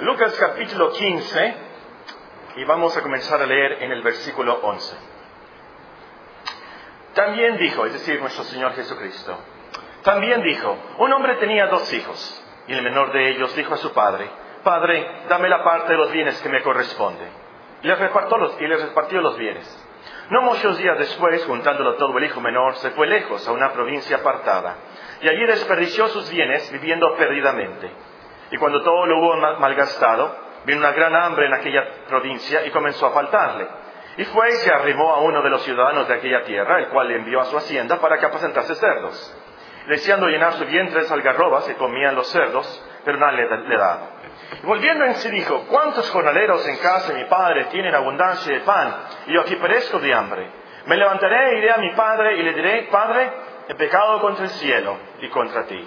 Lucas capítulo 15 y vamos a comenzar a leer en el versículo 11. También dijo, es decir, nuestro Señor Jesucristo, también dijo, un hombre tenía dos hijos y el menor de ellos dijo a su padre, Padre, dame la parte de los bienes que me corresponde. Y les repartió los, y les repartió los bienes. No muchos días después, juntándolo todo el hijo menor, se fue lejos a una provincia apartada, y allí desperdició sus bienes viviendo perdidamente. Y cuando todo lo hubo malgastado, vino una gran hambre en aquella provincia y comenzó a faltarle. Y fue y se arrimó a uno de los ciudadanos de aquella tierra, el cual le envió a su hacienda para que apacentase cerdos. Deseando llenar su vientre de algarrobas que comían los cerdos, pero nadie le, daba. Y volviendo en sí dijo, ¿cuántos jornaleros en casa de mi padre tienen abundancia de pan y yo aquí perezco de hambre? Me levantaré iré a mi padre y le diré, Padre, he pecado contra el cielo y contra ti.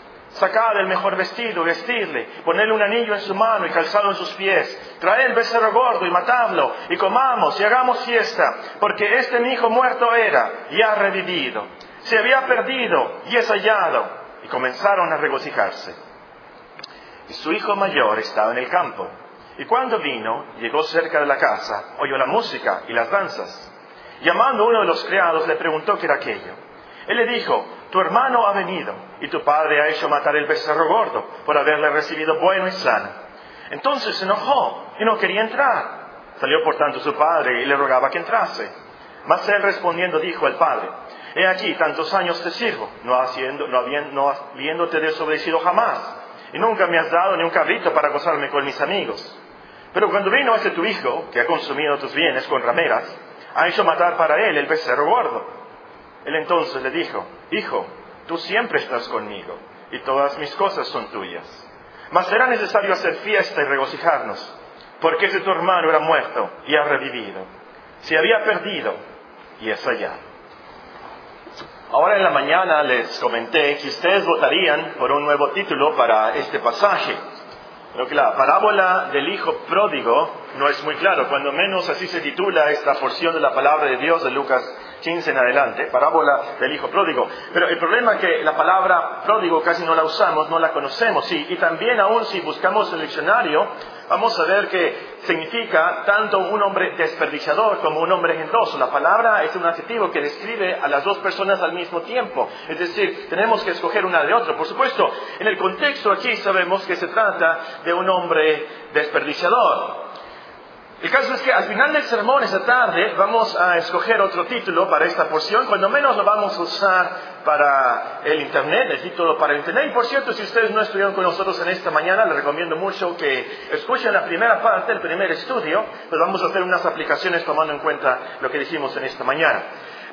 Sacad el mejor vestido, vestirle, ponerle un anillo en su mano y calzado en sus pies, traed el becerro gordo y matadlo, y comamos y hagamos fiesta, porque este mi hijo muerto era y ha revivido, se había perdido y es hallado, y comenzaron a regocijarse. Y su hijo mayor estaba en el campo, y cuando vino, llegó cerca de la casa, oyó la música y las danzas. Llamando a uno de los criados, le preguntó qué era aquello. Él le dijo, tu hermano ha venido y tu padre ha hecho matar el becerro gordo por haberle recibido bueno y sano. Entonces se enojó y no quería entrar. Salió por tanto su padre y le rogaba que entrase. Mas él respondiendo dijo al padre, he aquí tantos años te sirvo, no, haciendo, no, habiendo, no habiéndote desobedecido jamás, y nunca me has dado ni un cabrito para gozarme con mis amigos. Pero cuando vino ese tu hijo, que ha consumido tus bienes con rameras, ha hecho matar para él el becerro gordo. Él entonces le dijo, Hijo, tú siempre estás conmigo y todas mis cosas son tuyas. Mas será necesario hacer fiesta y regocijarnos, porque ese tu hermano era muerto y ha revivido. Se había perdido y es allá. Ahora en la mañana les comenté que ustedes votarían por un nuevo título para este pasaje. Creo que la parábola del hijo pródigo no es muy claro, cuando menos así se titula esta porción de la palabra de Dios de Lucas 15 en adelante, parábola del hijo pródigo. Pero el problema es que la palabra pródigo casi no la usamos, no la conocemos, sí, y también aún si buscamos el diccionario, vamos a ver que significa tanto un hombre desperdiciador como un hombre generoso. La palabra es un adjetivo que describe a las dos personas al mismo tiempo. Es decir, tenemos que escoger una de otra. Por supuesto, en el contexto aquí sabemos que se trata de un hombre desperdiciador. El caso es que al final del sermón esta tarde vamos a escoger otro título para esta porción, cuando menos lo vamos a usar para el Internet, el título para el Internet. Y por cierto, si ustedes no estuvieron con nosotros en esta mañana, les recomiendo mucho que escuchen la primera parte, el primer estudio, pues vamos a hacer unas aplicaciones tomando en cuenta lo que dijimos en esta mañana.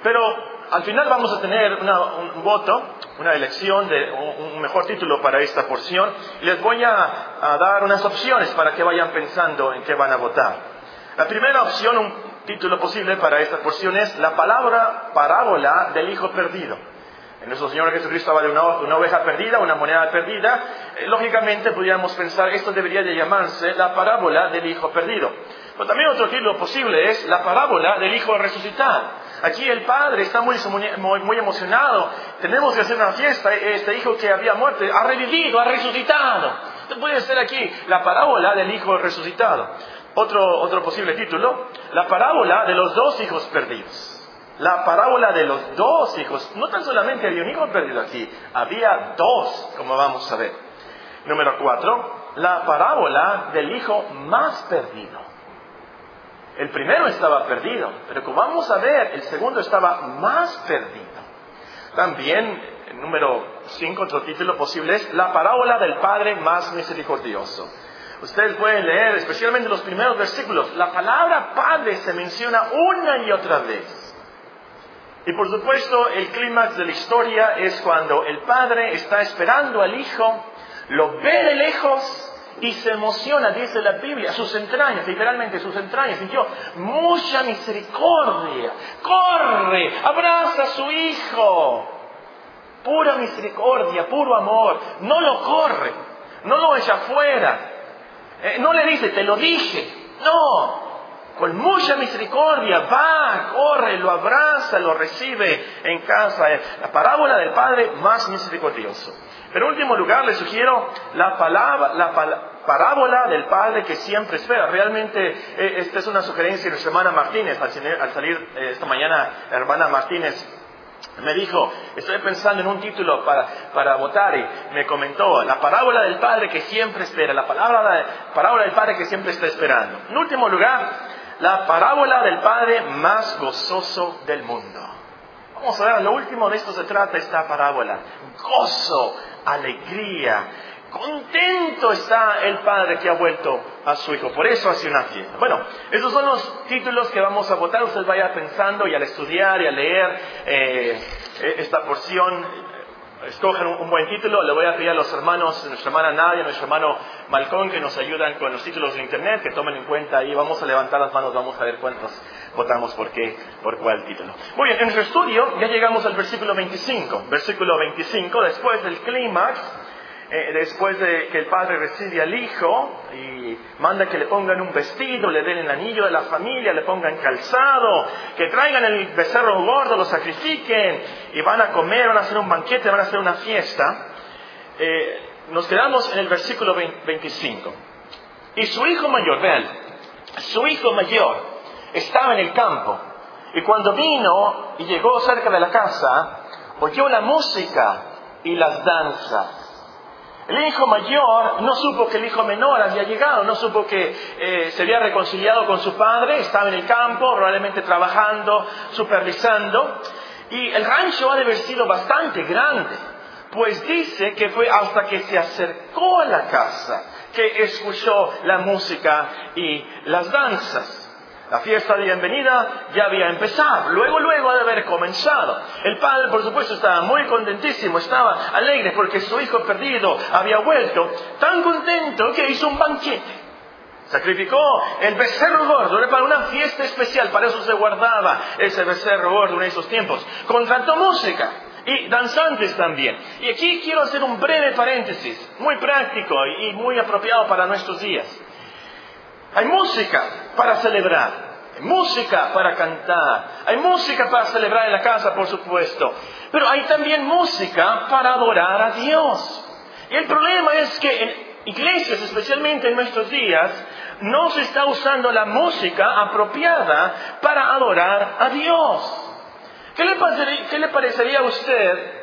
Pero al final vamos a tener un voto, una elección de un mejor título para esta porción. Les voy a dar unas opciones para que vayan pensando en qué van a votar. La primera opción, un título posible para esta porción es la palabra parábola del hijo perdido. En nuestro Señor Jesucristo habla de una, oveja perdida, una moneda perdida. Eh, lógicamente podríamos pensar, esto debería de llamarse la parábola del hijo perdido. Pero también otro título posible es la parábola del hijo resucitado. Aquí el padre está muy, muy, emocionado. Tenemos que hacer una fiesta. Este hijo que había muerto ha revivido, ha resucitado. Puede ser aquí la parábola del hijo resucitado. Otro, otro posible título, la parábola de los dos hijos perdidos. La parábola de los dos hijos. No tan solamente había un hijo perdido aquí, había dos, como vamos a ver. Número cuatro, la parábola del hijo más perdido. El primero estaba perdido, pero como vamos a ver, el segundo estaba más perdido. También, número cinco, otro título posible es la parábola del padre más misericordioso. Ustedes pueden leer, especialmente los primeros versículos, la palabra Padre se menciona una y otra vez. Y por supuesto, el clímax de la historia es cuando el Padre está esperando al Hijo, lo ve de lejos y se emociona, dice la Biblia, sus entrañas, literalmente sus entrañas, sintió mucha misericordia, corre, abraza a su Hijo. pura misericordia, puro amor. No lo corre, no lo echa afuera. Eh, no le dice, te lo dije. No, con mucha misericordia, va, corre, lo abraza, lo recibe en casa. La parábola del Padre más misericordioso. Pero en último lugar, le sugiero la, palabra, la parábola del Padre que siempre espera. Realmente, eh, esta es una sugerencia de nuestra hermana Martínez. Al salir eh, esta mañana, hermana Martínez me dijo, estoy pensando en un título para, para votar y me comentó, la parábola del Padre que siempre espera, la palabra, parábola del Padre que siempre está esperando. En último lugar, la parábola del Padre más gozoso del mundo. Vamos a ver, lo último de esto se trata esta parábola. Gozo, alegría, contento está el Padre que ha vuelto a su Hijo. Por eso hace una fiesta. Bueno, esos son los títulos que vamos a votar. Usted vaya pensando y al estudiar y a leer eh, esta porción escogen un, buen título. Le voy a pedir a los hermanos, nuestra hermana Nadia, nuestro hermano Malcón, que nos ayudan con los títulos de internet, que tomen en cuenta ahí. Vamos a levantar las manos, vamos a ver cuántos votamos por qué, por cuál título. Muy bien, en nuestro estudio ya llegamos al versículo 25. Versículo 25, después del clímax eh, después de que el padre recibe al hijo y manda que le pongan un vestido, le den el anillo de la familia, le pongan calzado, que traigan el becerro gordo, lo sacrifiquen y van a comer, van a hacer un banquete, van a hacer una fiesta, eh, nos quedamos en el versículo 25. Y su hijo mayor, vean, su hijo mayor estaba en el campo y cuando vino y llegó cerca de la casa, oyó la música y las danzas. El hijo mayor no supo que el hijo menor había llegado, no supo que eh, se había reconciliado con su padre, estaba en el campo, probablemente trabajando, supervisando. Y el rancho ha de haber sido bastante grande, pues dice que fue hasta que se acercó a la casa que escuchó la música y las danzas. La fiesta de bienvenida ya había empezado, luego, luego de haber comenzado. El padre, por supuesto, estaba muy contentísimo, estaba alegre porque su hijo perdido había vuelto, tan contento que hizo un banquete. Sacrificó el becerro gordo, era para una fiesta especial, para eso se guardaba ese becerro gordo en esos tiempos. Contrató música y danzantes también. Y aquí quiero hacer un breve paréntesis, muy práctico y muy apropiado para nuestros días. Hay música para celebrar, hay música para cantar, hay música para celebrar en la casa, por supuesto, pero hay también música para adorar a Dios. Y el problema es que en iglesias, especialmente en nuestros días, no se está usando la música apropiada para adorar a Dios. ¿Qué le, qué le parecería a usted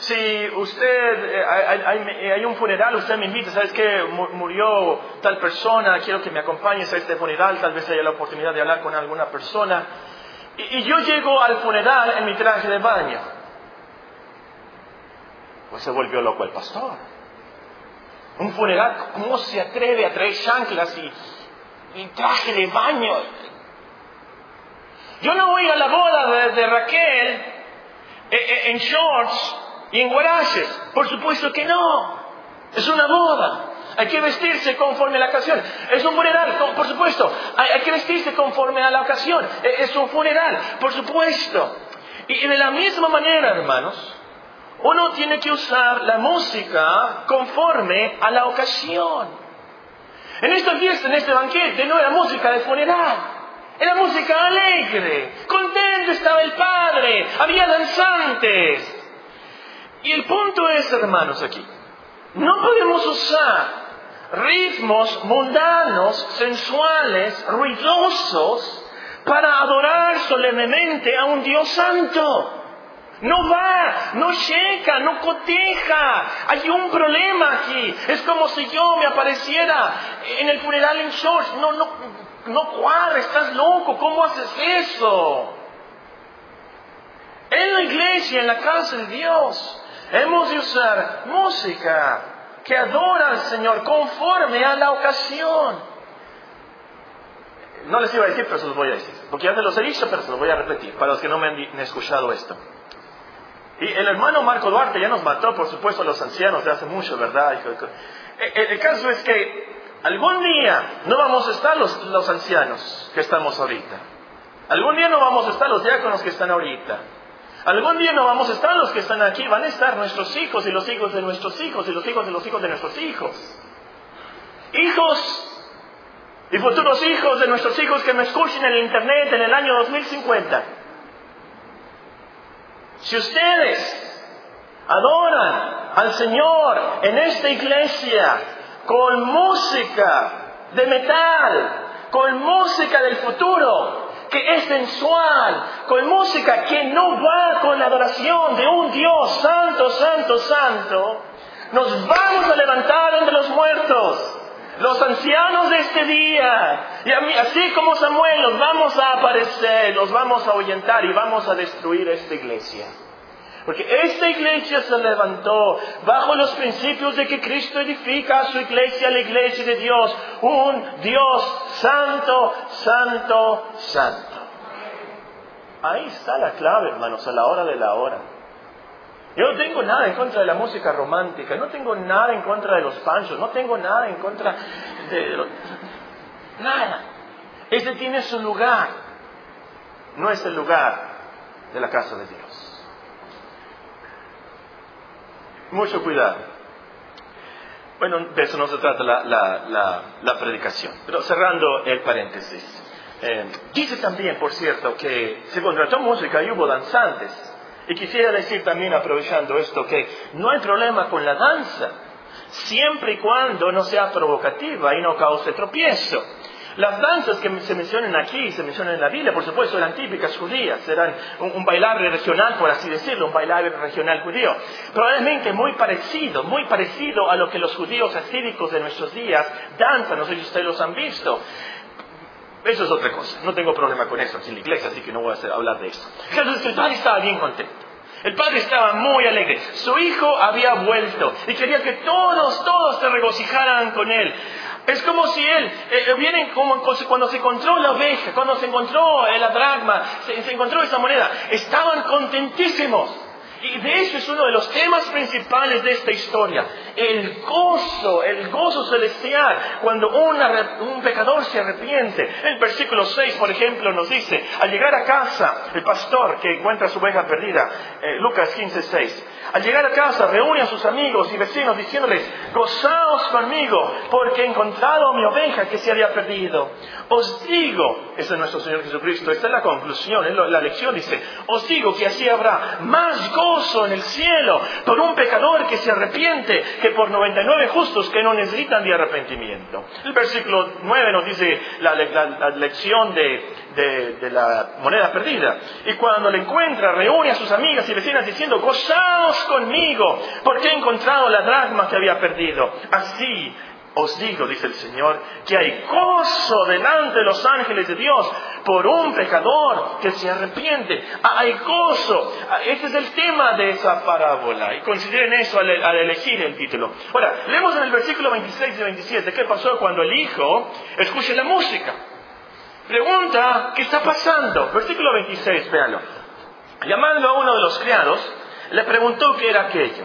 si usted, eh, eh, hay, un funeral, usted me invita, ¿sabes qué? Murió tal persona, quiero que me acompañes a este funeral, tal vez haya la oportunidad de hablar con alguna persona. Y, yo llego al funeral en mi traje de baño. Pues se volvió loco el pastor. Un funeral, ¿cómo se atreve a traer chanclas y, traje de baño? Yo no voy a la boda de, Raquel eh, en shorts y en guaraches. Por supuesto que no. Es una boda. Hay que vestirse conforme a la ocasión. Es un funeral, por supuesto. Hay, que vestirse conforme a la ocasión. E, es un funeral, por supuesto. Y de la misma manera, hermanos, uno tiene que usar la música conforme a la ocasión. En esta fiesta, en este banquete, no era música de funeral. Era música alegre. Contento estaba el padre. Había danzantes. Y el punto es, hermanos, aquí, no podemos usar ritmos mundanos, sensuales, ruidosos, para adorar solemnemente a un Dios santo. No va, no checa, no coteja. Hay un problema aquí. Es como si yo me apareciera en el funeral en shorts. No, no, no cuadra, estás loco. ¿Cómo haces eso? En la iglesia, en la casa de Dios, Hemos de usar música que adora al Señor conforme a la ocasión. No les iba a decir, pero se los voy a decir. Porque ya me los he dicho, pero se los voy a repetir para los que no me han escuchado esto. Y el hermano Marco Duarte ya nos mató, por supuesto, a los ancianos de hace mucho, ¿verdad? El, caso es que algún día no vamos a estar los, los ancianos que estamos ahorita. Algún día no vamos a estar los diáconos que están ahorita. Algún día no vamos a estar los que están aquí, van a estar nuestros hijos y los hijos de nuestros hijos y los hijos de los hijos de nuestros hijos. Hijos y futuros hijos de nuestros hijos que me escuchen en el Internet en el año 2050. Si ustedes adoran al Señor en esta iglesia con música de metal, con música del futuro, que es sensual, con música que no va con la adoración de un Dios santo, santo, santo, nos vamos a levantar entre los muertos. Los ancianos de este día, y así como Samuel, los vamos a aparecer, los vamos a ahuyentar y vamos a destruir esta iglesia. Porque esta iglesia se levantó bajo los principios de que Cristo edifica a su iglesia, la iglesia de Dios, un Dios santo, santo, santo. Ahí está la clave, hermanos, a la hora de la hora. Yo no tengo nada en contra de la música romántica, no tengo nada en contra de los panchos, no tengo nada en contra de... Nada. Ese tiene su lugar. No es el lugar de la casa de Dios. Mucho cuidado. Bueno, de eso no se trata la, predicación. Pero cerrando el paréntesis. Eh, dice también, por cierto, que se contrató música y hubo danzantes. Y quisiera decir también, aprovechando esto, que no hay problema con la danza, siempre y cuando no sea provocativa y no cause tropiezo. Las danzas que se mencionan aquí, se mencionan en la Biblia, por supuesto, eran típicas judías, eran un, bailar regional, por así decirlo, un bailar regional judío. Probablemente muy parecido, muy parecido a lo que los judíos asídicos de nuestros días danzan, no sé si ustedes los han visto. Eso es otra cosa, no tengo problema con eso en la iglesia, así que no voy a hablar de eso. el padre estaba bien contento. El padre estaba muy alegre. Su hijo había vuelto y quería que todos, todos se regocijaran con él. Es como si él, eh, eh, vienen como cuando se encontró la oveja, cuando se encontró la dragma, se encontró esa moneda, estaban contentísimos. Y de eso es uno de los temas principales de esta historia. El gozo, el gozo celestial, cuando un pecador se arrepiente. El versículo 6, por ejemplo, nos dice, al llegar a casa, el pastor que encuentra su oveja perdida, eh, Lucas 15, 6, al llegar a casa reúne a sus amigos y vecinos diciéndoles, gozaos conmigo, porque he encontrado mi oveja que se había perdido. Os digo, ese es nuestro Señor Jesucristo, esta es la conclusión, la lección dice, os digo que así habrá más gozo en el cielo por un pecador que se arrepiente que por 99 justos que no necesitan de arrepentimiento. El versículo 9 nos dice la, lección de, la moneda perdida. Y cuando le encuentra, reúne a sus amigas y vecinas diciendo, gozaos conmigo, porque he encontrado la dragma que había perdido. Así os digo, dice el Señor, que hay gozo delante de los ángeles de Dios por un pecador que se arrepiente. Hay gozo. Este es el tema de esa parábola. Y consideren eso al, elegir el título. Ahora, leemos en el versículo 26 y 27 qué pasó cuando el hijo escucha la música. Pregunta, ¿qué está pasando? Versículo 26, véanlo. Llamando a uno de los criados, le preguntó qué era aquello.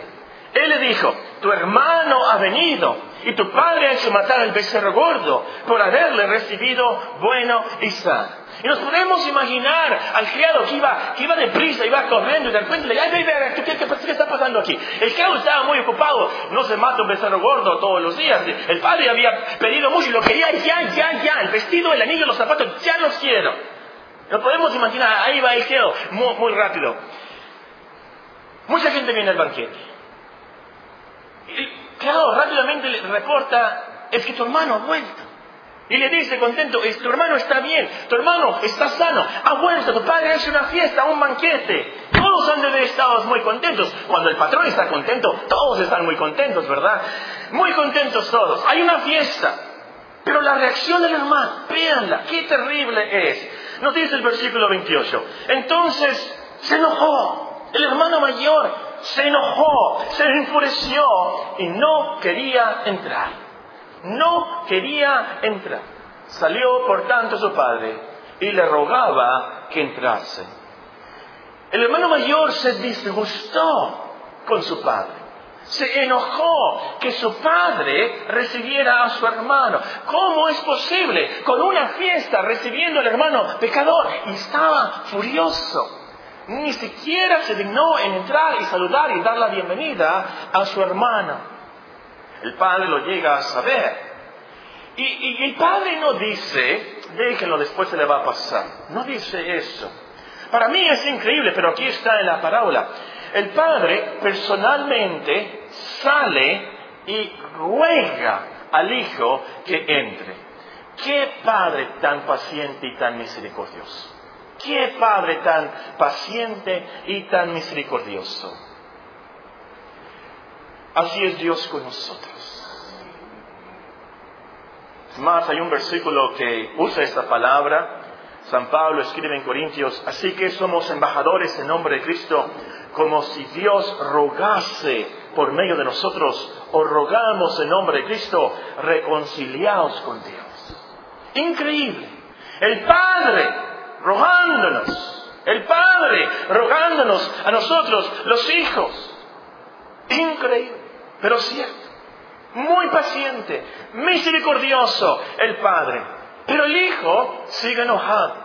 Él le dijo, tu hermano ha venido y tu padre ha hecho matar al becerro gordo por haberle recibido bueno y sano. Y nos podemos imaginar al criado que iba, que iba deprisa, iba corriendo y de repente le dice, ¿qué, qué, está pasando aquí? El criado estaba muy ocupado, no se mata un becerro gordo todos los días. El padre había pedido mucho y lo quería ya, ya, ya. El vestido, el anillo, los zapatos, ya los quiero. Nos podemos imaginar, ahí va el criado, muy, muy rápido. Mucha gente viene al banquete. Y claro, rápidamente le reporta, es que tu hermano ha vuelto. Y le dice contento, tu hermano está bien, tu hermano está sano, ha vuelto, tu padre hace una fiesta, un banquete. Todos han de haber estado muy contentos. Cuando el patrón está contento, todos están muy contentos, ¿verdad? Muy contentos todos. Hay una fiesta. Pero la reacción del hermano, véanla, qué terrible es. Nos dice el versículo 28. Entonces se enojó. El hermano mayor se enojó, se enfureció y no quería entrar. No quería entrar. Salió por tanto su padre y le rogaba que entrase. El hermano mayor se disgustó con su padre. Se enojó que su padre recibiera a su hermano. ¿Cómo es posible? Con una fiesta recibiendo al hermano pecador. Y estaba furioso. Ni siquiera se dignó en entrar y saludar y dar la bienvenida a su hermana. El padre lo llega a saber. Y, el padre no dice, déjenlo, después se le va a pasar. No dice eso. Para mí es increíble, pero aquí está en la parábola. El padre personalmente sale y ruega al hijo que entre. Qué padre tan paciente y tan misericordioso. Qué Padre tan paciente y tan misericordioso. Así es Dios con nosotros. Más, hay un versículo que usa esta palabra. San Pablo escribe en Corintios, así que somos embajadores en nombre de Cristo, como si Dios rogase por medio de nosotros, o rogamos en nombre de Cristo, reconciliados con Dios. Increíble. El Padre rogándonos. El Padre rogándonos a nosotros, los hijos. Increíble, pero cierto. Muy paciente, misericordioso el Padre. Pero el Hijo sigue enojado,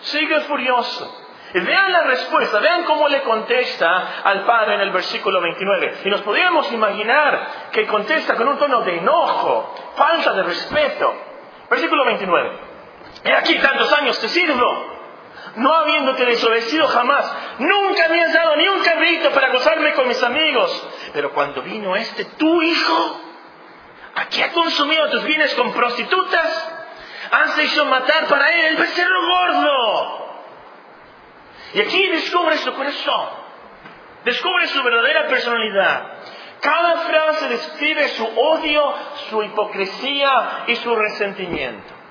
sigue furioso. Y vean la respuesta, vean cómo le contesta al Padre en el versículo 29. Y nos podríamos imaginar que contesta con un tono de enojo, falta de respeto. Versículo 29. He aquí tantos años te no habiéndote desobedecido jamás. Nunca me has dado ni un cabrito para gozarme con mis amigos. Pero cuando vino este, tu hijo, aquí ha consumido tus bienes con prostitutas, has hecho matar para él el becerro gordo. Y aquí descubre su corazón, descubre su verdadera personalidad. Cada frase describe su odio, su hipocresía y su resentimiento.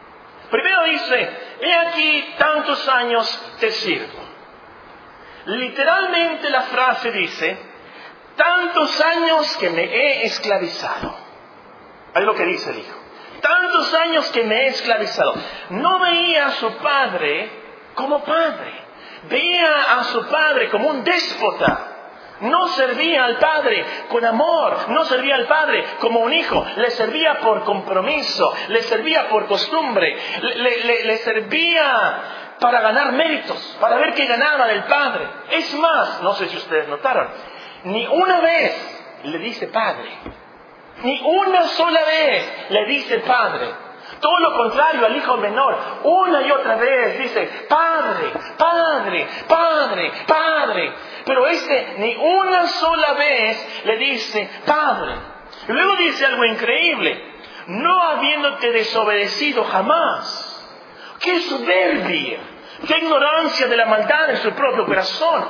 Primero dice, he aquí tantos años te sirvo. Literalmente la frase dice, tantos años que me he esclavizado. Es lo que dice el hijo. Tantos años que me he esclavizado. No veía a su padre como padre. Veía a su padre como un déspota no servía al Padre con amor, no servía al Padre como un hijo, le servía por compromiso, le servía por costumbre, le, servía para ganar méritos, para ver que ganaba del Padre. Es más, no sé si ustedes notaron, ni una vez le dice Padre, ni una sola vez le dice Padre. Todo lo contrario al hijo menor, una y otra vez dice, Padre, Padre, Padre, Padre. Pero este ni una sola vez le dice, Padre. Luego dice algo increíble, no habiéndote desobedecido jamás. ¡Qué soberbia! ¡Qué ignorancia de la maldad en su propio corazón!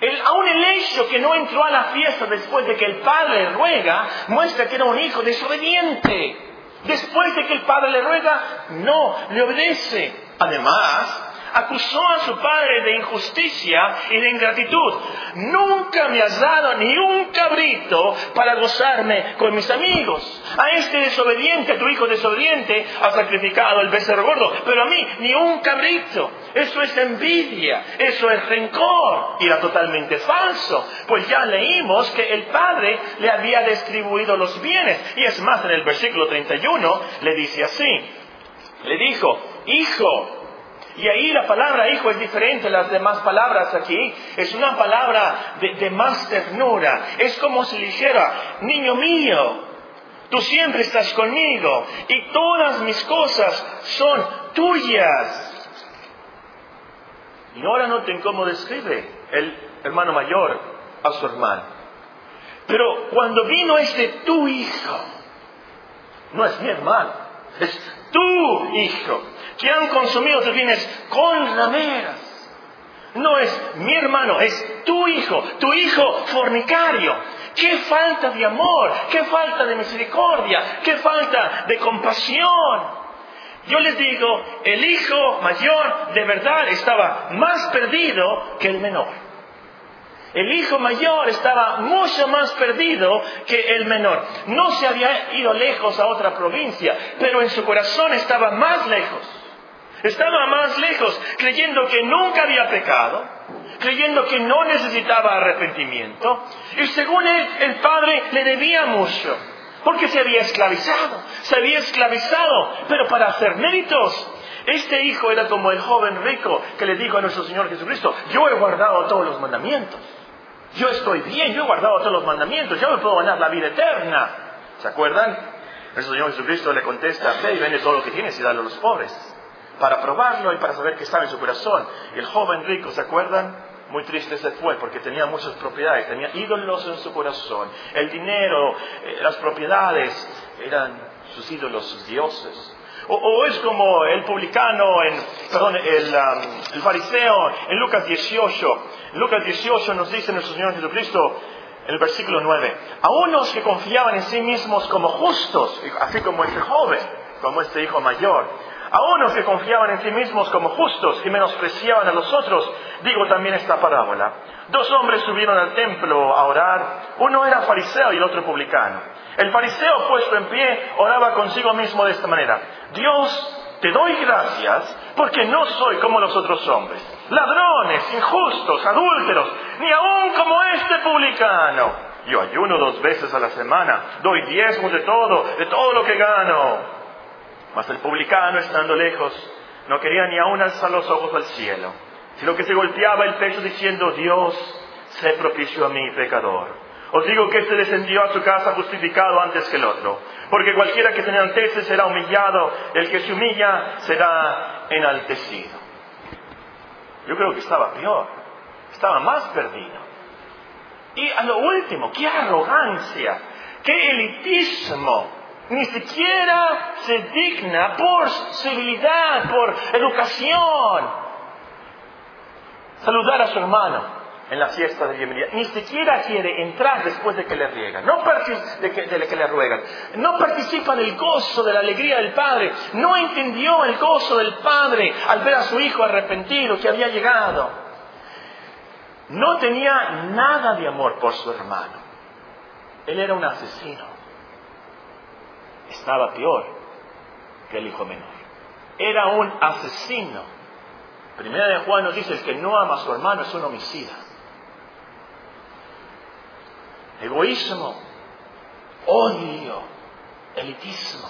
El, aún el hecho que no entró a la fiesta después de que el padre ruega muestra que era un hijo desobediente. Después de que el padre le ruega, no le obedece. Además, acusó a su padre de injusticia y de ingratitud. Nunca me has dado ni un cabrito para gozarme con mis amigos. A este desobediente, a tu hijo desobediente, ha sacrificado el becerro gordo, pero a mí ni un cabrito. Eso es envidia, eso es rencor y era totalmente falso, pues ya leímos que el padre le había distribuido los bienes. Y es más, en el versículo 31 le dice así, le dijo, hijo, y ahí la palabra hijo es diferente a las demás palabras aquí. Es una palabra de, más ternura. Es como si dijera, niño mío, tú siempre estás conmigo y todas mis cosas son tuyas. Y ahora noten cómo describe el hermano mayor a su hermano. Pero cuando vino este tu hijo, no es mi hermano, es tu hijo que han consumido tus bienes con rameras. No es mi hermano, es tu hijo, tu hijo fornicario. Qué falta de amor, qué falta de misericordia, qué falta de compasión. Yo les digo, el hijo mayor de verdad estaba más perdido que el menor. El hijo mayor estaba mucho más perdido que el menor. No se había ido lejos a otra provincia, pero en su corazón estaba más lejos. Estaba más lejos, creyendo que nunca había pecado, creyendo que no necesitaba arrepentimiento. Y según él, el padre le debía mucho, porque se había esclavizado, se había esclavizado, pero para hacer méritos. Este hijo era como el joven rico que le dijo a nuestro Señor Jesucristo, yo he guardado todos los mandamientos. Yo estoy bien, yo he guardado todos los mandamientos, yo me puedo ganar la vida eterna. ¿Se acuerdan? Nuestro Señor Jesucristo le contesta, ve y vende todo lo que tienes y dale a los pobres. Para probarlo y para saber qué estaba en su corazón. El joven rico, ¿se acuerdan? Muy triste se fue porque tenía muchas propiedades, tenía ídolos en su corazón. El dinero, eh, las propiedades eran sus ídolos, sus dioses. O, es como el publicano, en, perdón, el, um, el, fariseo en Lucas 18. En Lucas 18 nos dice nuestro Señor Jesucristo, en el versículo 9, a unos que confiaban en sí mismos como justos, así como este joven, como este hijo mayor, a unos que confiaban en sí mismos como justos y menospreciaban a los otros, digo también esta parábola. Dos hombres subieron al templo a orar, uno era fariseo y el otro publicano. El fariseo puesto en pie oraba consigo mismo de esta manera, Dios, te doy gracias porque no soy como los otros hombres, ladrones, injustos, adúlteros, ni aun como este publicano. Yo ayuno dos veces a la semana, doy diezmos de todo, de todo lo que gano. Mas el publicano, estando lejos, no quería ni aún alzar los ojos al cielo, sino que se golpeaba el pecho diciendo, Dios, sé propicio a mí, pecador. Os digo que este descendió a su casa justificado antes que el otro, porque cualquiera que se enaltece será humillado, el que se humilla será enaltecido. Yo creo que estaba peor, estaba más perdido. Y a lo último, qué arrogancia, qué elitismo, ni siquiera se digna por civilidad, por educación, saludar a su hermano en la fiesta de bienvenida. Ni siquiera quiere entrar después de que le riegan, no de que, de que le ruegan. No participa del gozo, de la alegría del Padre. No entendió el gozo del Padre al ver a su hijo arrepentido que había llegado. No tenía nada de amor por su hermano. Él era un asesino estaba peor que el hijo menor. Era un asesino. Primera de Juan nos dice, el que no ama a su hermano es un homicida. Egoísmo, odio, elitismo.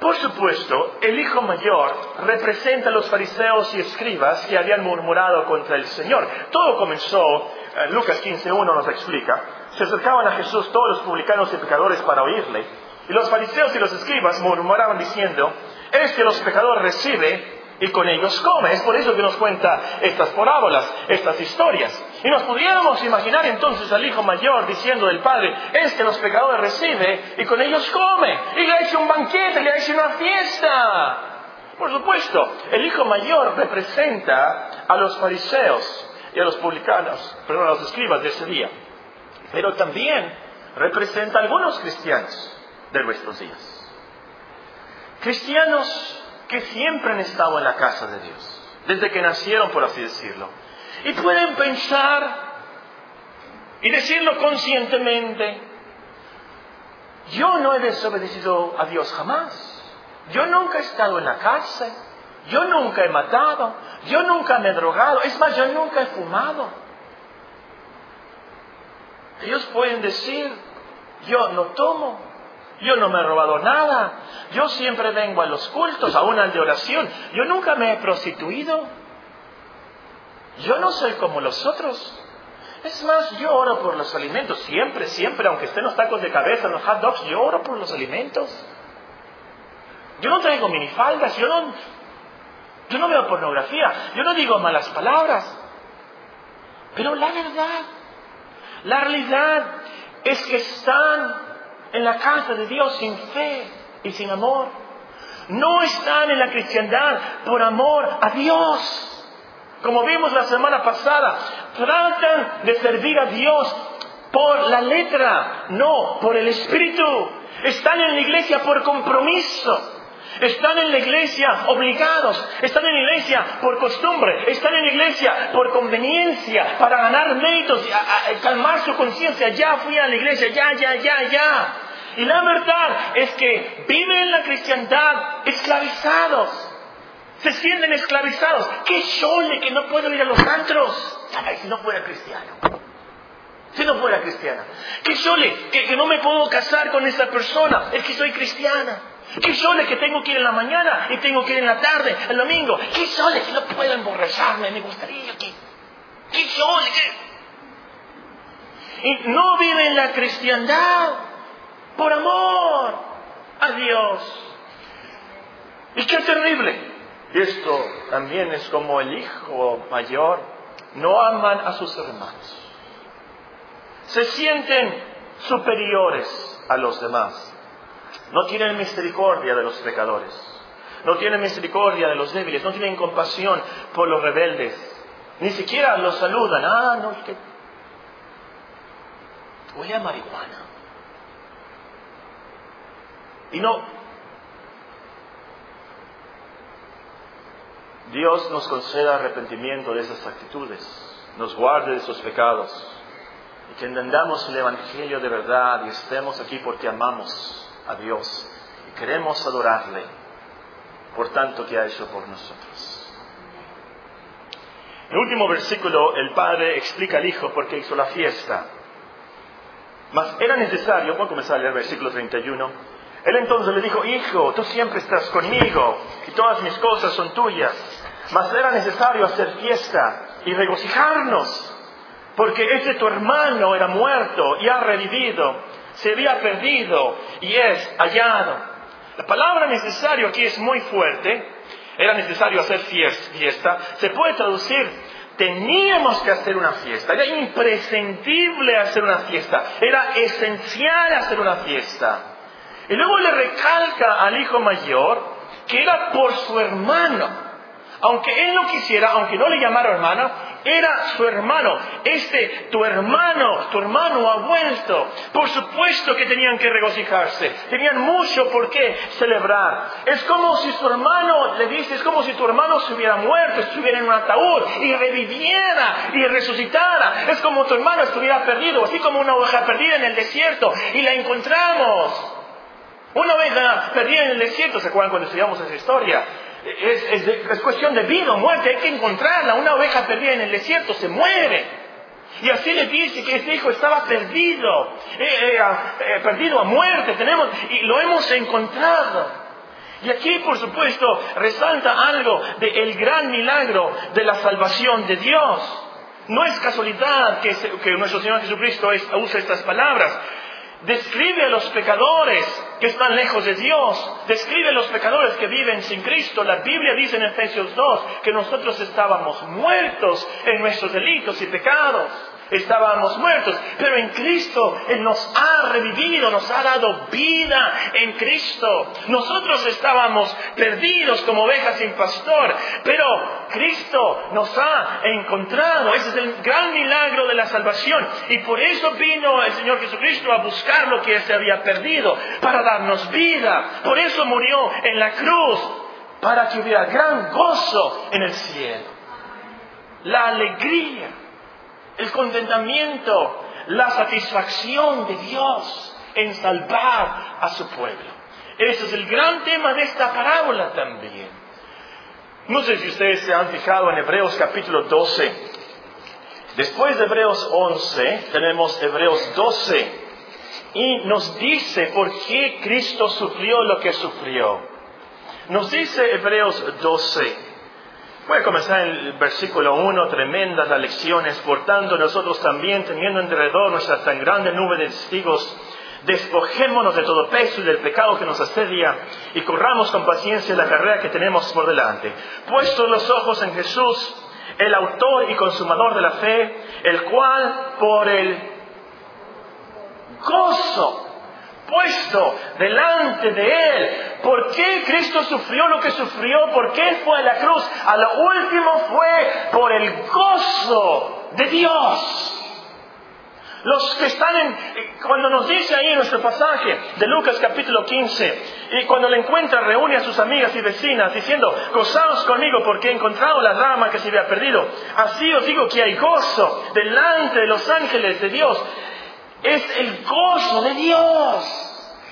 Por supuesto, el hijo mayor representa a los fariseos y escribas que habían murmurado contra el Señor. Todo comenzó, eh, Lucas 15.1 nos explica, se acercaban a Jesús todos los publicanos y pecadores para oírle y los fariseos y los escribas murmuraban diciendo, es que los pecadores recibe y con ellos come. Es por eso que nos cuenta estas parábolas, estas historias. Y nos pudiéramos imaginar entonces al hijo mayor diciendo del padre, es que los pecadores recibe y con ellos come. Y le ha hecho un banquete, le ha hecho una fiesta. Por supuesto, el hijo mayor representa a los fariseos y a los publicanos, perdón, a los escribas de ese día. Pero también representa a algunos cristianos de nuestros días. Cristianos que siempre han estado en la casa de Dios, desde que nacieron, por así decirlo. Y pueden pensar y decirlo conscientemente, yo no he desobedecido a Dios jamás. Yo nunca he estado en la cárcel. Yo nunca he matado. Yo nunca me he drogado. Es más, yo nunca he fumado. Ellos pueden decir, yo no tomo. Yo no me he robado nada. Yo siempre vengo a los cultos, aún al de oración. Yo nunca me he prostituido. Yo no soy como los otros. Es más, yo oro por los alimentos. Siempre, siempre, aunque estén los tacos de cabeza, los hot dogs, yo oro por los alimentos. Yo no traigo minifaldas, yo no, yo no veo pornografía, yo no digo malas palabras. Pero la verdad, la realidad es que están en la casa de Dios sin fe y sin amor. No están en la cristiandad por amor a Dios. Como vimos la semana pasada, tratan de servir a Dios por la letra, no por el espíritu. Están en la iglesia por compromiso. Están en la iglesia obligados, están en la iglesia por costumbre, están en la iglesia por conveniencia, para ganar méritos, y calmar su conciencia. Ya fui a la iglesia, ya, ya, ya, ya. Y la verdad es que viven en la cristiandad esclavizados. Se sienten esclavizados. ¡Qué chole que no puedo ir a los antros! Si no fuera cristiano. Si no fuera cristiana. ¡Qué chole que, que no me puedo casar con esa persona! Es que soy cristiana. Qué sole que tengo que ir en la mañana y tengo que ir en la tarde, el domingo. Qué sole que no puedo emborracharme, me gustaría que... Qué sole que... Y no viven la cristiandad por amor a Dios. Y qué terrible. Esto también es como el hijo mayor. No aman a sus hermanos. Se sienten superiores a los demás. No tienen misericordia de los pecadores. No tienen misericordia de los débiles. No tienen compasión por los rebeldes. Ni siquiera los saludan. Ah, no, es que huele a marihuana. Y no. Dios nos conceda arrepentimiento de esas actitudes, nos guarde de esos pecados y que entendamos el Evangelio de verdad y estemos aquí porque amamos a Dios y queremos adorarle por tanto que ha hecho por nosotros. En el último versículo, el padre explica al hijo por qué hizo la fiesta. Mas era necesario, voy a comenzar a leer el versículo 31. Él entonces le dijo, hijo, tú siempre estás conmigo y todas mis cosas son tuyas. Mas era necesario hacer fiesta y regocijarnos, porque ese tu hermano era muerto y ha revivido se había perdido y es hallado. La palabra necesario aquí es muy fuerte. Era necesario hacer fiesta. Se puede traducir, teníamos que hacer una fiesta. Era imprescindible hacer una fiesta. Era esencial hacer una fiesta. Y luego le recalca al hijo mayor que era por su hermano. Aunque él no quisiera, aunque no le llamara hermano, era su hermano. Este, tu hermano, tu hermano ha vuelto. Por supuesto que tenían que regocijarse. Tenían mucho por qué celebrar. Es como si su hermano, le dice, es como si tu hermano se hubiera muerto, estuviera en un ataúd y reviviera y resucitara. Es como tu hermano estuviera perdido, así como una oveja perdida en el desierto y la encontramos. Una oveja perdida en el desierto, ¿se acuerdan cuando estudiamos esa historia? Es, cuestión de vida o muerte, hay que encontrarla. Una oveja perdida en el desierto se muere. Y así le dice que este hijo estaba perdido, eh, eh, eh, perdido a muerte, tenemos, y lo hemos encontrado. Y aquí, por supuesto, resalta algo del gran milagro de la salvación de Dios. No es casualidad que, que nuestro Señor Jesucristo use estas palabras describe a los pecadores que están lejos de Dios, describe a los pecadores que viven sin Cristo. La Biblia dice en Efesios 2 que nosotros estábamos muertos en nuestros delitos y pecados estábamos muertos, pero en Cristo Él nos ha revivido, nos ha dado vida en Cristo. Nosotros estábamos perdidos como ovejas sin pastor, pero Cristo nos ha encontrado. Ese es el gran milagro de la salvación. Y por eso vino el Señor Jesucristo a buscar lo que se había perdido, para darnos vida. Por eso murió en la cruz, para que hubiera gran gozo en el cielo. La alegría el contentamiento, la satisfacción de Dios en salvar a su pueblo. Ese es el gran tema de esta parábola también. No sé si ustedes se han fijado en Hebreos capítulo 12. Después de Hebreos 11 tenemos Hebreos 12 y nos dice por qué Cristo sufrió lo que sufrió. Nos dice Hebreos 12, Voy comenzar en el versículo 1, tremendas las lecciones. Por tanto, nosotros también, teniendo alrededor nuestra tan grande nube de testigos, despojémonos de todo peso y del pecado que nos asedia y corramos con paciencia la carrera que tenemos por delante. Puestos los ojos en Jesús, el autor y consumador de la fe, el cual por el gozo puesto delante de Él. ¿Por qué Cristo sufrió lo que sufrió? ¿Por qué fue a la cruz? A lo último fue por el gozo de Dios. Los que están en, cuando nos dice ahí nuestro pasaje de Lucas capítulo 15, y cuando le encuentra reúne a sus amigas y vecinas diciendo, gozaos conmigo porque he encontrado la rama que se había perdido. Así os digo que hay gozo delante de los ángeles de Dios. Es el gozo de Dios.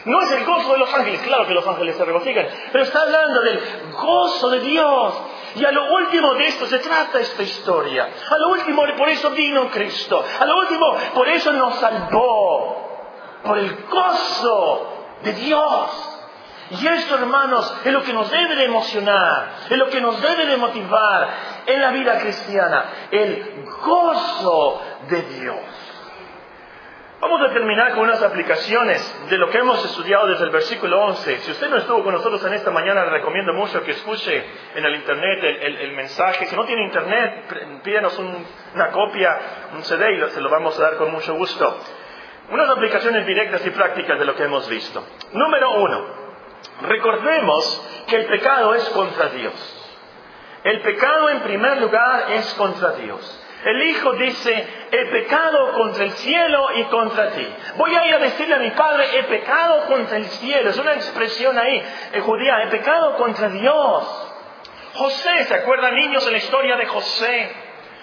No es el gozo de los ángeles, claro que los ángeles se regocijan, pero está hablando del gozo de Dios. Y a lo último de esto se trata esta historia. A lo último, por eso vino Cristo. A lo último, por eso nos salvó. Por el gozo de Dios. Y esto, hermanos, es lo que nos debe de emocionar, es lo que nos debe de motivar en la vida cristiana, el gozo de Dios. Vamos a terminar con unas aplicaciones de lo que hemos estudiado desde el versículo 11. Si usted no estuvo con nosotros en esta mañana, le recomiendo mucho que escuche en el internet el, mensaje. Si no tiene internet, pídenos una copia, un CD y se lo vamos a dar con mucho gusto. Unas aplicaciones directas y prácticas de lo que hemos visto. Número uno, recordemos que el pecado es contra Dios. El pecado en primer lugar es contra Dios. El Hijo dice, he pecado contra el cielo y contra ti. Voy a ir a decirle a mi padre, he pecado contra el cielo. Es una expresión ahí en judía, he pecado contra Dios. José, ¿se acuerdan niños en la historia de José?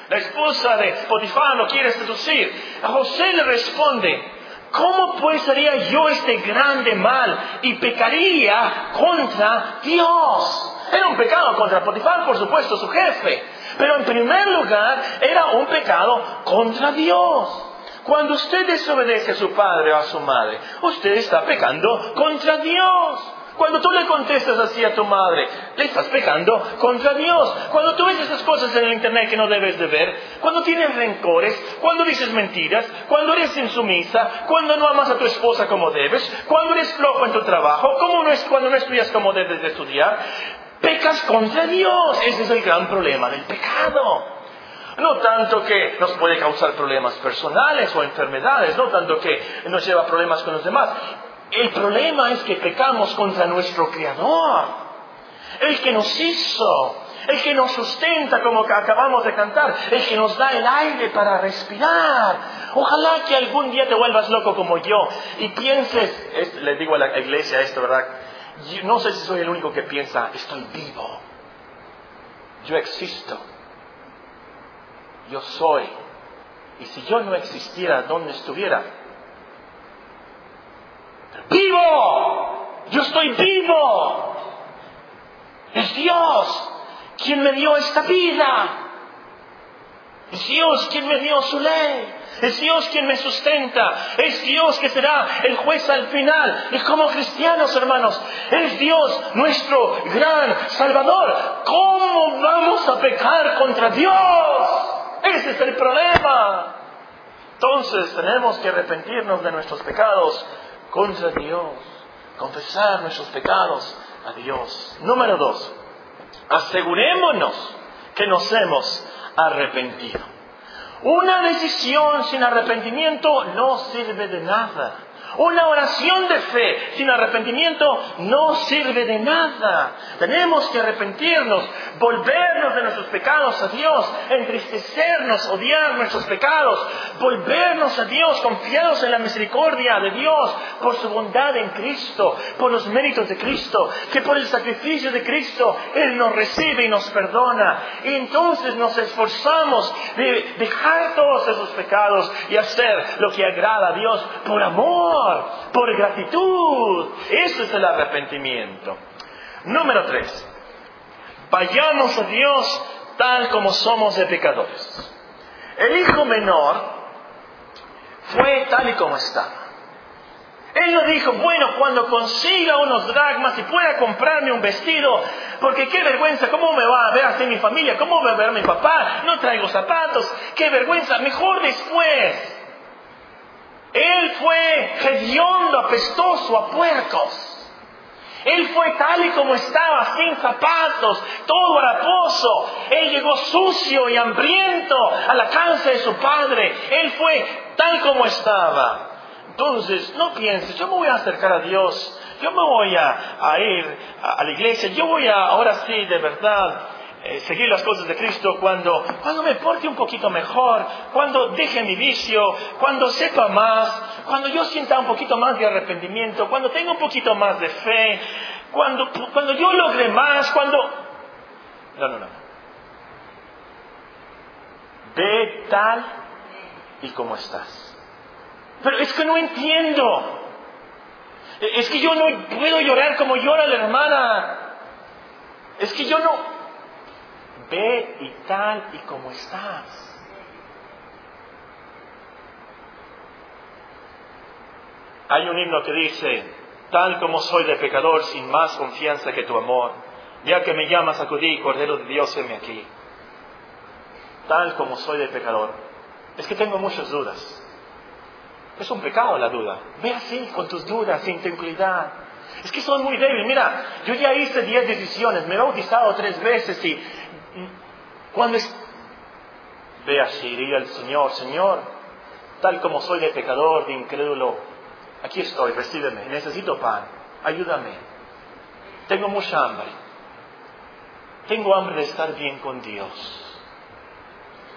La esposa de Potifar lo quiere seducir. A José le responde, ¿cómo pues haría yo este grande mal y pecaría contra Dios? Era un pecado contra Potifar, por supuesto, su jefe. Pero en primer lugar, era un pecado contra Dios. Cuando usted desobedece a su padre o a su madre, usted está pecando contra Dios. Cuando tú le contestas así a tu madre, le estás pecando contra Dios. Cuando tú ves esas cosas en el internet que no debes de ver, cuando tienes rencores, cuando dices mentiras, cuando eres insumisa, cuando no amas a tu esposa como debes, cuando eres flojo en tu trabajo, cuando no estudias como debes de estudiar, pecas contra Dios. Ese es el gran problema del pecado. No tanto que nos puede causar problemas personales o enfermedades, no tanto que nos lleva a problemas con los demás. El problema es que pecamos contra nuestro Creador, el que nos hizo, el que nos sustenta como acabamos de cantar, el que nos da el aire para respirar. Ojalá que algún día te vuelvas loco como yo y pienses, le digo a la iglesia esto, ¿verdad? No sé si soy el único que piensa, estoy vivo, yo existo, yo soy. Y si yo no existiera, ¿dónde estuviera? vivo, yo estoy vivo. Es Dios quien me dio esta vida. Es Dios quien me dio su ley. Es Dios quien me sustenta. Es Dios que será el juez al final. Y como cristianos, hermanos, es Dios nuestro gran Salvador. ¿Cómo vamos a pecar contra Dios? Ese es el problema. Entonces tenemos que arrepentirnos de nuestros pecados contra Dios. Confesar nuestros pecados a Dios. Número dos, asegurémonos que nos hemos arrepentido. Una decisión sin arrepentimiento no sirve de nada. Una oración de fe sin arrepentimiento no sirve de nada. Tenemos que arrepentirnos, volvernos de nuestros pecados a Dios, entristecernos, odiar nuestros pecados, volvernos a Dios confiados en la misericordia de Dios por su bondad en Cristo, por los méritos de Cristo, que por el sacrificio de Cristo Él nos recibe y nos perdona. Y entonces nos esforzamos de dejar todos esos pecados y hacer lo que agrada a Dios por amor por gratitud. Eso es el arrepentimiento. Número tres, vayamos a Dios tal como somos de pecadores. El hijo menor fue tal y como estaba. Él no dijo, bueno, cuando consiga unos dragmas y pueda comprarme un vestido, porque qué vergüenza, ¿cómo me va a ver así mi familia? ¿Cómo va a ver mi papá? No traigo zapatos, qué vergüenza, mejor después. Él fue hediondo, apestoso a puercos. Él fue tal y como estaba, sin zapatos, todo haraposo. Él llegó sucio y hambriento a la casa de su padre. Él fue tal como estaba. Entonces, no pienses, yo me voy a acercar a Dios, yo me voy a, ir a, la iglesia, yo voy a, ahora sí, de verdad, eh, seguir las cosas de Cristo cuando, cuando me porte un poquito mejor, cuando deje mi vicio, cuando sepa más, cuando yo sienta un poquito más de arrepentimiento, cuando tenga un poquito más de fe, cuando, cuando yo logre más, cuando... No, no, no. Ve tal y como estás. Pero es que no entiendo. Es que yo no puedo llorar como llora la hermana. Es que yo no, ve y tal y como estás. Hay un himno que dice, tal como soy de pecador sin más confianza que tu amor, ya que me llamas a acudir, Cordero de Dios, heme aquí. Tal como soy de pecador. Es que tengo muchas dudas. Es un pecado la duda. Ve así con tus dudas, sin tranquilidad. Es que soy muy débil. Mira, yo ya hice diez decisiones, me he bautizado tres veces y cuando es... Ve así, diga el Señor, Señor, tal como soy de pecador, de incrédulo, aquí estoy, recíbeme, necesito pan, ayúdame. Tengo mucha hambre. Tengo hambre de estar bien con Dios.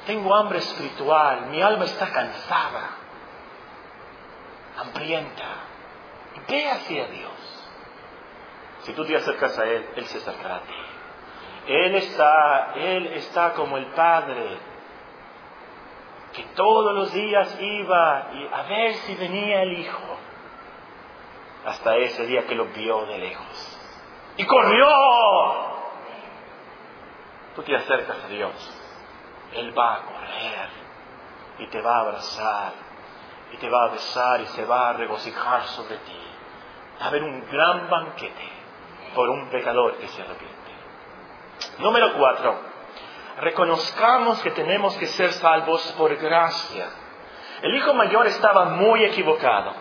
Tengo hambre espiritual, mi alma está cansada, hambrienta. Ve hacia Dios. Si tú te acercas a Él, Él se acercará a ti. Él está, Él está como el Padre, que todos los días iba a ver si venía el Hijo, hasta ese día que lo vio de lejos. Y corrió. Tú te acercas a Dios, Él va a correr y te va a abrazar y te va a besar y se va a regocijar sobre ti. Va a haber un gran banquete por un pecador que se arrepiente. Número cuatro, reconozcamos que tenemos que ser salvos por gracia. El hijo mayor estaba muy equivocado.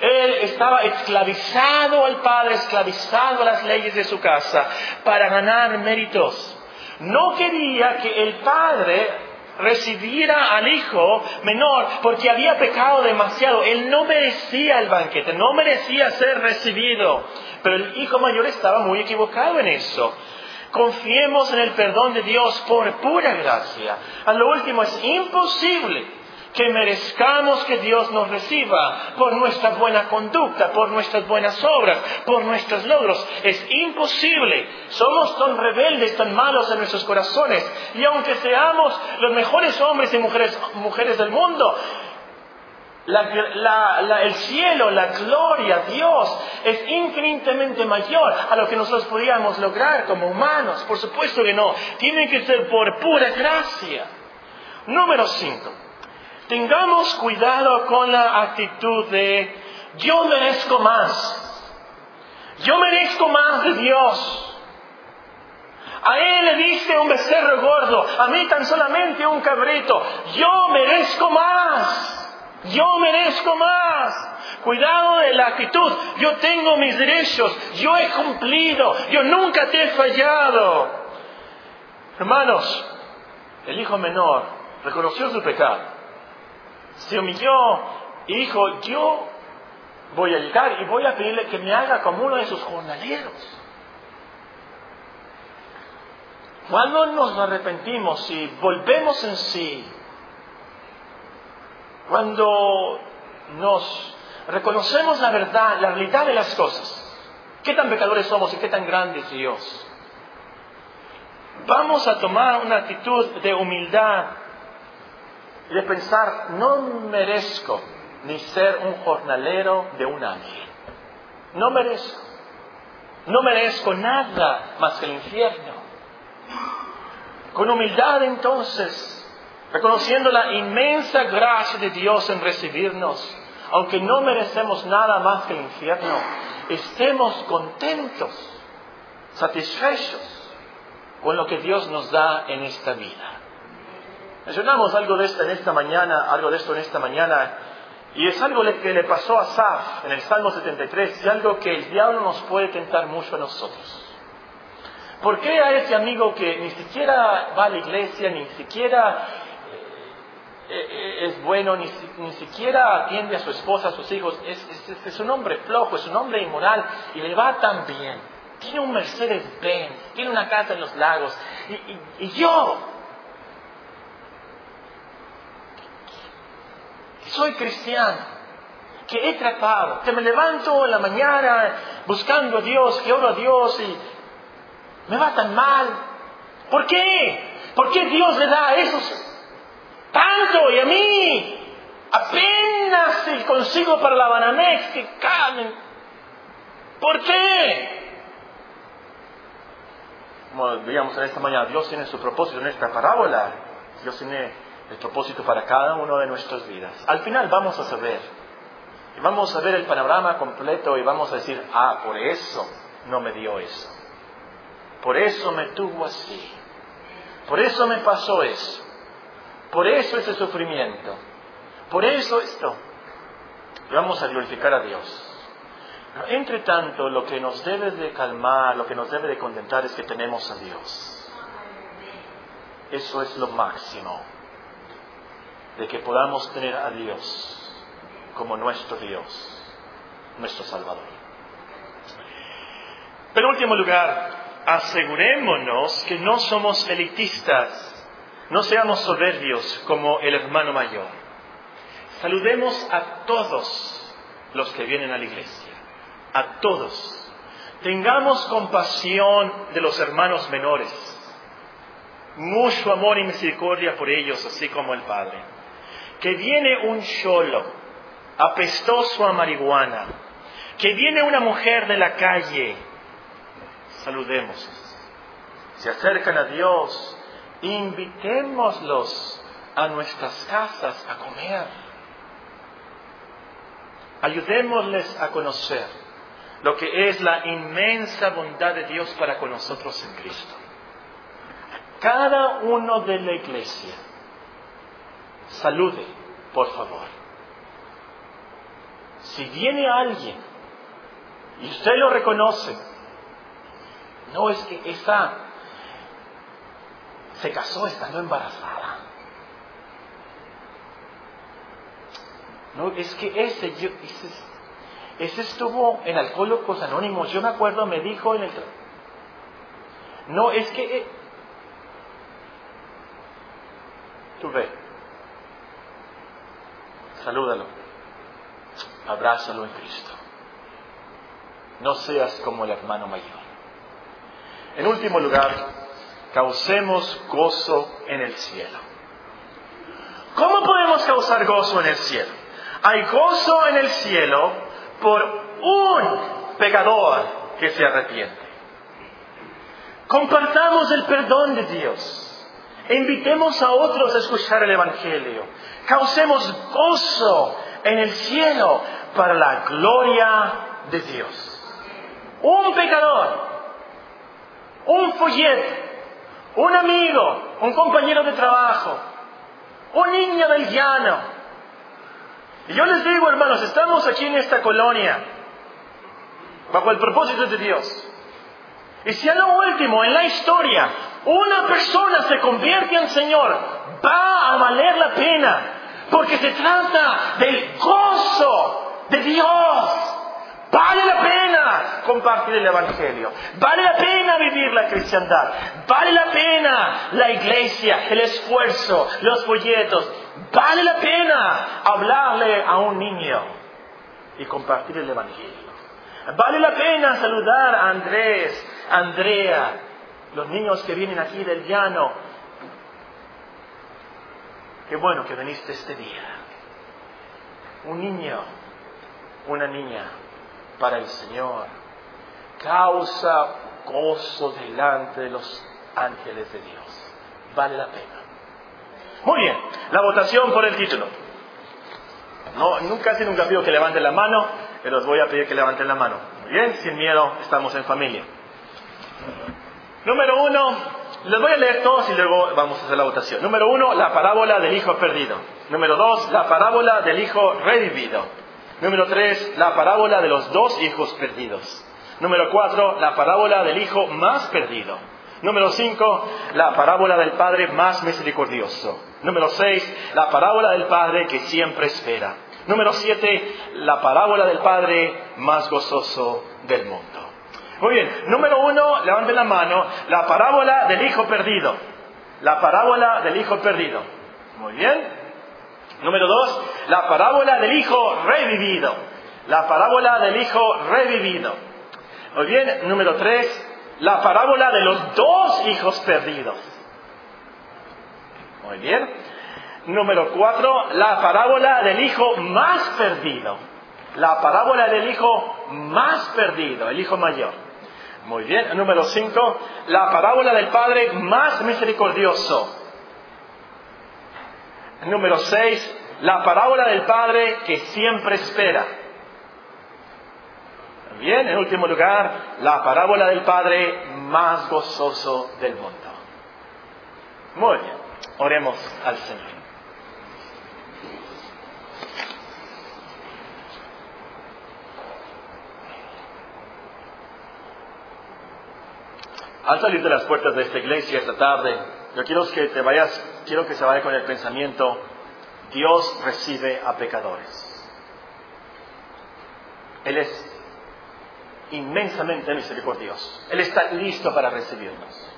Él estaba esclavizado al padre, esclavizado a las leyes de su casa para ganar méritos. No quería que el padre recibiera al hijo menor porque había pecado demasiado. Él no merecía el banquete, no merecía ser recibido. Pero el hijo mayor estaba muy equivocado en eso. Confiemos en el perdón de Dios por pura gracia. A lo último, es imposible que merezcamos que Dios nos reciba por nuestra buena conducta, por nuestras buenas obras, por nuestros logros. Es imposible. Somos tan rebeldes, tan malos en nuestros corazones. Y aunque seamos los mejores hombres y mujeres, mujeres del mundo, el cielo, la gloria, Dios es infinitamente mayor a lo que nosotros podríamos lograr como humanos. Por supuesto que no. Tiene que ser por pura gracia. Número 5. Tengamos cuidado con la actitud de yo merezco más. Yo merezco más de Dios. A él le dice un becerro gordo, a mí tan solamente un cabrito. Yo merezco más. Yo merezco más. Cuidado de la actitud. Yo tengo mis derechos. Yo he cumplido. Yo nunca te he fallado. Hermanos, el hijo menor reconoció su pecado. Se humilló y dijo, yo voy a llegar y voy a pedirle que me haga como uno de sus jornaleros. Cuando nos arrepentimos y volvemos en sí, cuando nos reconocemos la verdad, la realidad de las cosas, qué tan pecadores somos y qué tan grande es Dios, vamos a tomar una actitud de humildad y de pensar, no merezco ni ser un jornalero de un ángel. No merezco. No merezco nada más que el infierno. Con humildad entonces reconociendo la inmensa gracia de Dios en recibirnos, aunque no merecemos nada más que el infierno, estemos contentos, satisfechos con lo que Dios nos da en esta vida. Mencionamos algo de esto en esta mañana, algo de esto en esta mañana, y es algo que le pasó a Saf en el Salmo 73 y algo que el diablo nos puede tentar mucho a nosotros. ¿Por qué a ese amigo que ni siquiera va a la iglesia, ni siquiera es bueno, ni, siquiera atiende a su esposa, a sus hijos, es, un hombre flojo, es un hombre inmoral y le va tan bien. Tiene un Mercedes Benz, tiene una casa en los lagos. Y, yo, soy cristiano, que he tratado, que me levanto en la mañana buscando a Dios, que oro a Dios y me va tan mal. ¿Por qué? ¿Por qué Dios le da a esos y a mí apenas el consigo para la Banamex que caen. ¿Por qué? Como veíamos en esta mañana, Dios tiene su propósito en esta parábola. Dios tiene el propósito para cada uno de nuestras vidas. Al final vamos a saber, vamos a ver el panorama completo y vamos a decir, ah, por eso no me dio eso. Por eso me tuvo así. Por eso me pasó eso. Por eso ese sufrimiento. Por eso esto. Vamos a glorificar a Dios. Entre tanto, lo que nos debe de calmar, lo que nos debe de contentar es que tenemos a Dios. Eso es lo máximo. De que podamos tener a Dios como nuestro Dios, nuestro Salvador. Pero en último lugar, asegurémonos que no somos elitistas, no seamos soberbios como el hermano mayor. Saludemos a todos los que vienen a la iglesia, a todos. Tengamos compasión de los hermanos menores, mucho amor y misericordia por ellos, así como el Padre. Que viene un cholo, apestoso a marihuana, que viene una mujer de la calle, saludemos. Se acercan a Dios, invitémoslos a nuestras casas a comer. Ayudémosles a conocer lo que es la inmensa bondad de Dios para con nosotros en Cristo. Cada uno de la iglesia, salude, por favor. Si viene alguien y usted lo reconoce, no es que esa se casó estando embarazada. No, es que ese, yo, ese, estuvo en Alcohólicos Anónimos. Yo me acuerdo, me dijo en el... No, es que... Eh, tú ve. Salúdalo. Abrázalo en Cristo. No seas como el hermano mayor. En último lugar, causemos gozo en el cielo. ¿Cómo podemos causar gozo en el cielo? Hay gozo en el cielo por un pecador que se arrepiente. Compartamos el perdón de Dios. Invitemos a otros a escuchar el Evangelio. Causemos gozo en el cielo para la gloria de Dios. Un pecador, un folleto, un amigo, un compañero de trabajo, un niño del llano, y yo les digo, hermanos, estamos aquí en esta colonia, bajo el propósito de Dios. Y si a lo último, en la historia, una persona se convierte en Señor, va a valer la pena, porque se trata del gozo de Dios. Vale la pena compartir el Evangelio. Vale la pena vivir la cristiandad. Vale la pena la iglesia, el esfuerzo, los folletos. Vale la pena hablarle a un niño y compartir el Evangelio. Vale la pena saludar a Andrés, Andrea, los niños que vienen aquí del llano. Qué bueno que veniste este día. Un niño, una niña para el Señor causa gozo delante de los ángeles de Dios. Vale la pena. Muy bien, la votación por el título. No, nunca, casi nunca pido que levanten la mano, pero os voy a pedir que levanten la mano. Bien, sin miedo, estamos en familia. Número uno, les voy a leer todos y luego vamos a hacer la votación. Número uno, la parábola del hijo perdido. Número dos, la parábola del hijo revivido. Número tres, la parábola de los dos hijos perdidos. Número cuatro, la parábola del hijo más perdido. Número cinco, la parábola del Padre más misericordioso. Número seis, la parábola del Padre que siempre espera. Número siete, la parábola del Padre más gozoso del mundo. Muy bien, número uno, levanten la mano, la parábola del Hijo perdido. La parábola del Hijo perdido. Muy bien. Número dos, la parábola del Hijo revivido. La parábola del Hijo revivido. Muy bien, número tres, la parábola de los dos hijos perdidos. Muy bien. Número cuatro, la parábola del hijo más perdido. La parábola del hijo más perdido, el hijo mayor. Muy bien. Número cinco, la parábola del padre más misericordioso. Número seis, la parábola del padre que siempre espera. Bien, en último lugar, la parábola del Padre más gozoso del mundo. Muy bien, oremos al Señor. Al salir de las puertas de esta iglesia esta tarde, yo quiero que te vayas, quiero que se vaya con el pensamiento, Dios recibe a pecadores. Él es inmensamente misericordioso. Él está listo para recibirnos.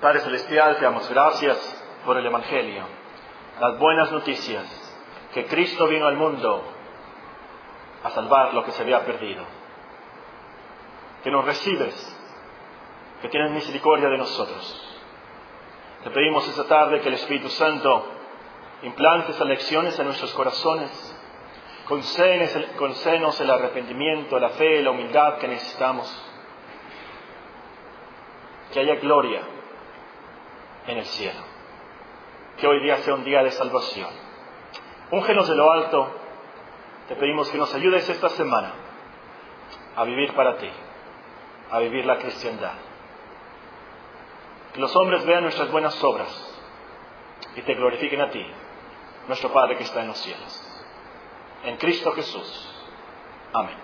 Padre Celestial, te damos gracias por el Evangelio, las buenas noticias, que Cristo vino al mundo a salvar lo que se había perdido. Que nos recibes, que tienes misericordia de nosotros. Te pedimos esta tarde que el Espíritu Santo implante esas lecciones en nuestros corazones. Concédenos el arrepentimiento, la fe, la humildad que necesitamos. Que haya gloria en el cielo. Que hoy día sea un día de salvación. Úngenos de lo alto. Te pedimos que nos ayudes esta semana a vivir para ti, a vivir la cristiandad. Que los hombres vean nuestras buenas obras y te glorifiquen a ti, nuestro Padre que está en los cielos. En Cristo Jesús. Amén.